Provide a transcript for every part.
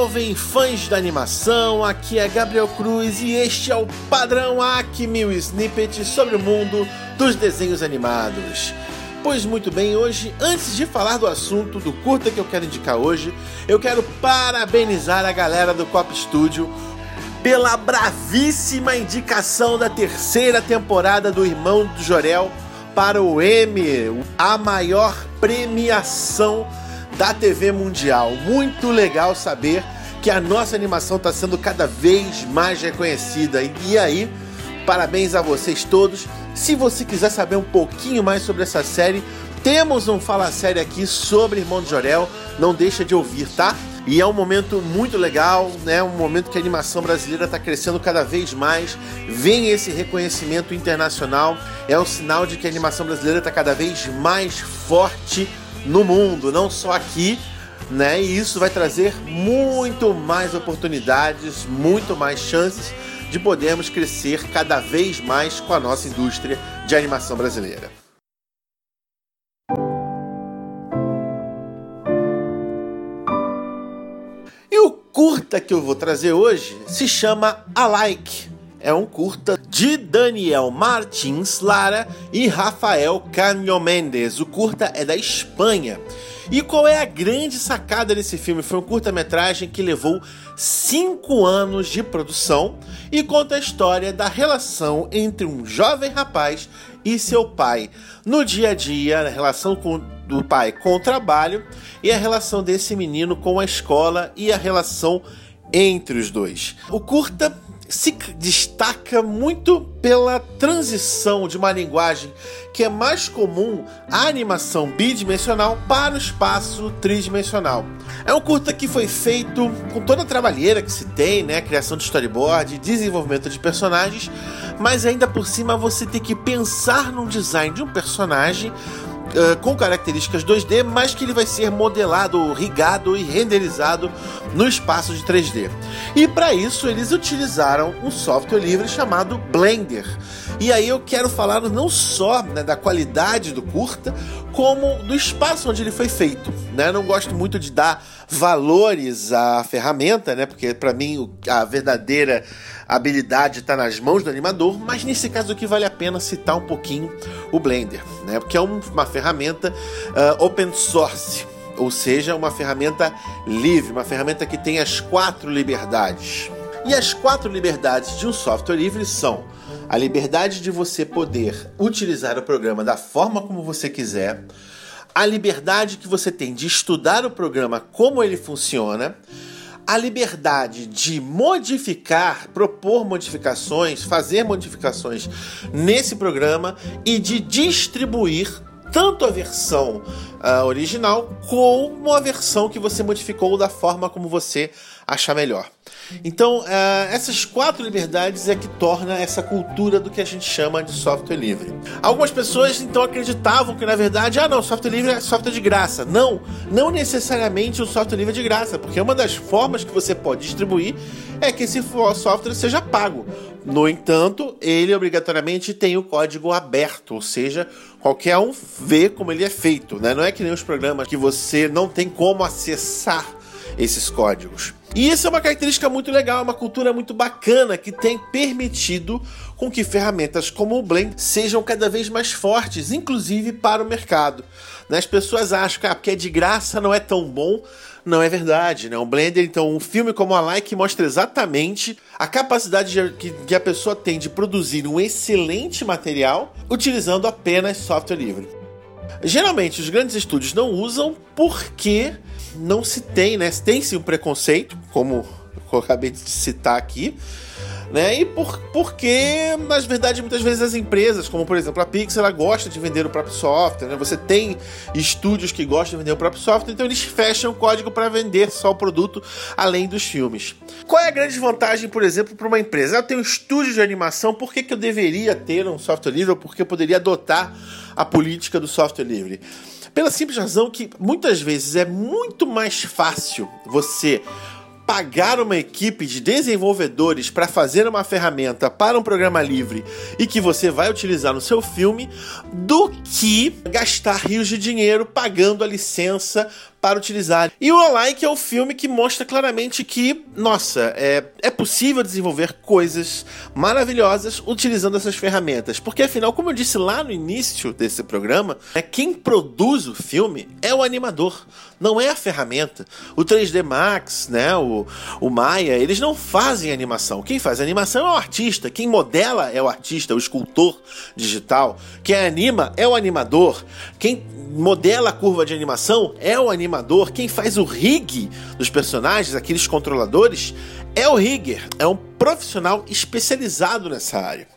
Salvem fãs da animação, aqui é Gabriel Cruz e este é o padrão Aki Mil Snippets sobre o mundo dos desenhos animados. Pois muito bem, hoje, antes de falar do assunto do curta que eu quero indicar hoje, eu quero parabenizar a galera do Cop Studio pela bravíssima indicação da terceira temporada do Irmão do Jorel para o Emmy, a maior premiação da TV Mundial. Muito legal saber que a nossa animação está sendo cada vez mais reconhecida. E aí, parabéns a vocês todos. Se você quiser saber um pouquinho mais sobre essa série, temos um Fala Série aqui sobre Irmão de Jorel. Não deixa de ouvir, tá? E é um momento muito legal, né? Um momento que a animação brasileira está crescendo cada vez mais. Vem esse reconhecimento internacional. É um sinal de que a animação brasileira está cada vez mais forte no mundo, não só aqui, né? E isso vai trazer muito mais oportunidades, muito mais chances de podermos crescer cada vez mais com a nossa indústria de animação brasileira. E o curta que eu vou trazer hoje se chama Alike. É um curta de Daniel Martins Lara e Rafael Canho Mendes. O curta é da Espanha. E qual é a grande sacada desse filme? Foi um curta-metragem que levou cinco anos de produção e conta a história da relação entre um jovem rapaz e seu pai no dia a dia, a relação com, do pai com o trabalho e a relação desse menino com a escola e a relação entre os dois. O curta se destaca muito pela transição de uma linguagem que é mais comum à animação bidimensional para o espaço tridimensional. É um curta que foi feito com toda a trabalheira que se tem, né, criação de storyboard, desenvolvimento de personagens, mas ainda por cima você tem que pensar num design de um personagem uh, com características 2D, mas que ele vai ser modelado, rigado e renderizado no espaço de 3D. E para isso eles utilizaram um software livre chamado Blender. E aí eu quero falar não só né, da qualidade do curta, como do espaço onde ele foi feito. Né? Não gosto muito de dar valores à ferramenta, né? porque para mim a verdadeira habilidade está nas mãos do animador, mas nesse caso aqui vale a pena citar um pouquinho o Blender, né? porque é uma ferramenta uh, open source ou seja, uma ferramenta livre, uma ferramenta que tem as quatro liberdades. E as quatro liberdades de um software livre são a liberdade de você poder utilizar o programa da forma como você quiser, a liberdade que você tem de estudar o programa como ele funciona, a liberdade de modificar, propor modificações, fazer modificações nesse programa e de distribuir tanto a versão uh, original como a versão que você modificou da forma como você achar melhor. Então, uh, essas quatro liberdades é que torna essa cultura do que a gente chama de software livre. Algumas pessoas então acreditavam que na verdade, ah não, software livre é software de graça. Não, não necessariamente o software livre é de graça, porque uma das formas que você pode distribuir é que esse software seja pago. No entanto, ele obrigatoriamente tem o código aberto, ou seja, qualquer um vê como ele é feito. Né? Não é que nem os programas que você não tem como acessar esses códigos. E isso é uma característica muito legal, uma cultura muito bacana que tem permitido com que ferramentas como o Blend sejam cada vez mais fortes, inclusive para o mercado. Né? As pessoas acham que ah, porque é de graça não é tão bom. Não é verdade, né? O Blender, então, um filme como a Like mostra exatamente a capacidade de, que, que a pessoa tem de produzir um excelente material utilizando apenas software livre. Geralmente, os grandes estúdios não usam porque não se tem, né? Tem-se um preconceito, como eu acabei de citar aqui, né? E por, porque, na verdade, muitas vezes as empresas, como por exemplo a Pixar, ela gosta de vender o próprio software, né? Você tem estúdios que gostam de vender o próprio software, então eles fecham o código para vender só o produto além dos filmes. Qual é a grande vantagem, por exemplo, para uma empresa? Eu tenho um estúdio de animação, por que, que eu deveria ter um software livre ou por que eu poderia adotar a política do software livre? Pela simples razão que muitas vezes é muito mais fácil você pagar uma equipe de desenvolvedores para fazer uma ferramenta para um programa livre e que você vai utilizar no seu filme do que gastar rios de dinheiro pagando a licença para utilizar. E o Alike é o filme que mostra claramente que, nossa, é, é possível desenvolver coisas maravilhosas utilizando essas ferramentas. Porque afinal, como eu disse lá no início desse programa, é quem produz o filme é o animador, não é a ferramenta. O 3D Max, né, o, o Maya, eles não fazem animação. Quem faz animação é o artista, quem modela é o artista, o escultor digital. Quem anima é o animador. Quem modela a curva de animação é o animador, quem faz o rig dos personagens, aqueles controladores, é o rigger, é um profissional especializado nessa área.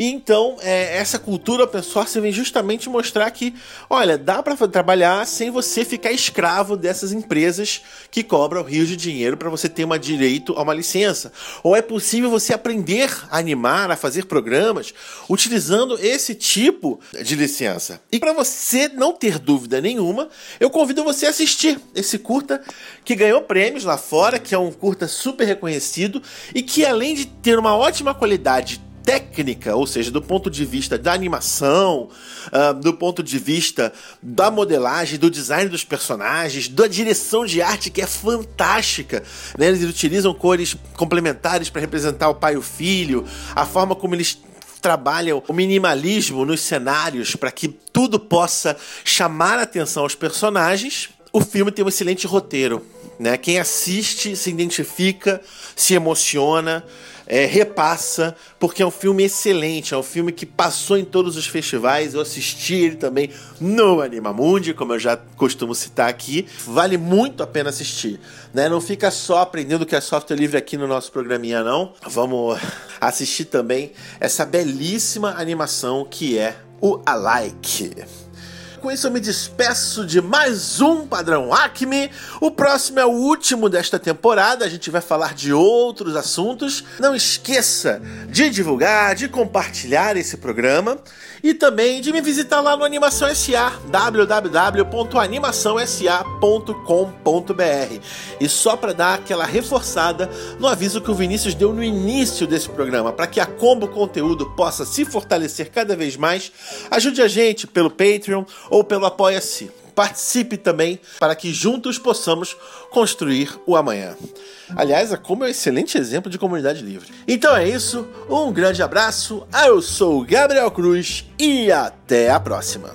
E então, é, essa cultura open source vem justamente mostrar que, olha, dá para trabalhar sem você ficar escravo dessas empresas que cobram rios de dinheiro para você ter um direito a uma licença. Ou é possível você aprender a animar, a fazer programas utilizando esse tipo de licença. E para você não ter dúvida nenhuma, eu convido você a assistir esse curta que ganhou prêmios lá fora, que é um curta super reconhecido e que além de ter uma ótima qualidade técnica, ou seja, do ponto de vista da animação, uh, do ponto de vista da modelagem, do design dos personagens, da direção de arte que é fantástica. Né? Eles utilizam cores complementares para representar o pai e o filho, a forma como eles trabalham o minimalismo nos cenários para que tudo possa chamar a atenção aos personagens. O filme tem um excelente roteiro. Né? Quem assiste se identifica, se emociona é, repassa, porque é um filme excelente, é um filme que passou em todos os festivais. Eu assisti ele também no Animamundi, como eu já costumo citar aqui. Vale muito a pena assistir. Né? Não fica só aprendendo que é software livre aqui no nosso programinha, não. Vamos assistir também essa belíssima animação que é o Alike com isso eu me despeço de mais um Padrão Acme. O próximo é o último desta temporada, a gente vai falar de outros assuntos. Não esqueça de divulgar, de compartilhar esse programa e também de me visitar lá no Animação SA, www.animaçãosa.com.br. E só para dar aquela reforçada no aviso que o Vinícius deu no início desse programa, para que a Combo Conteúdo possa se fortalecer cada vez mais, ajude a gente pelo Patreon ou pelo Apoia-se. Participe também para que juntos possamos construir o amanhã. Aliás, a Como é um excelente exemplo de comunidade livre. Então é isso, um grande abraço, eu sou Gabriel Cruz e até a próxima.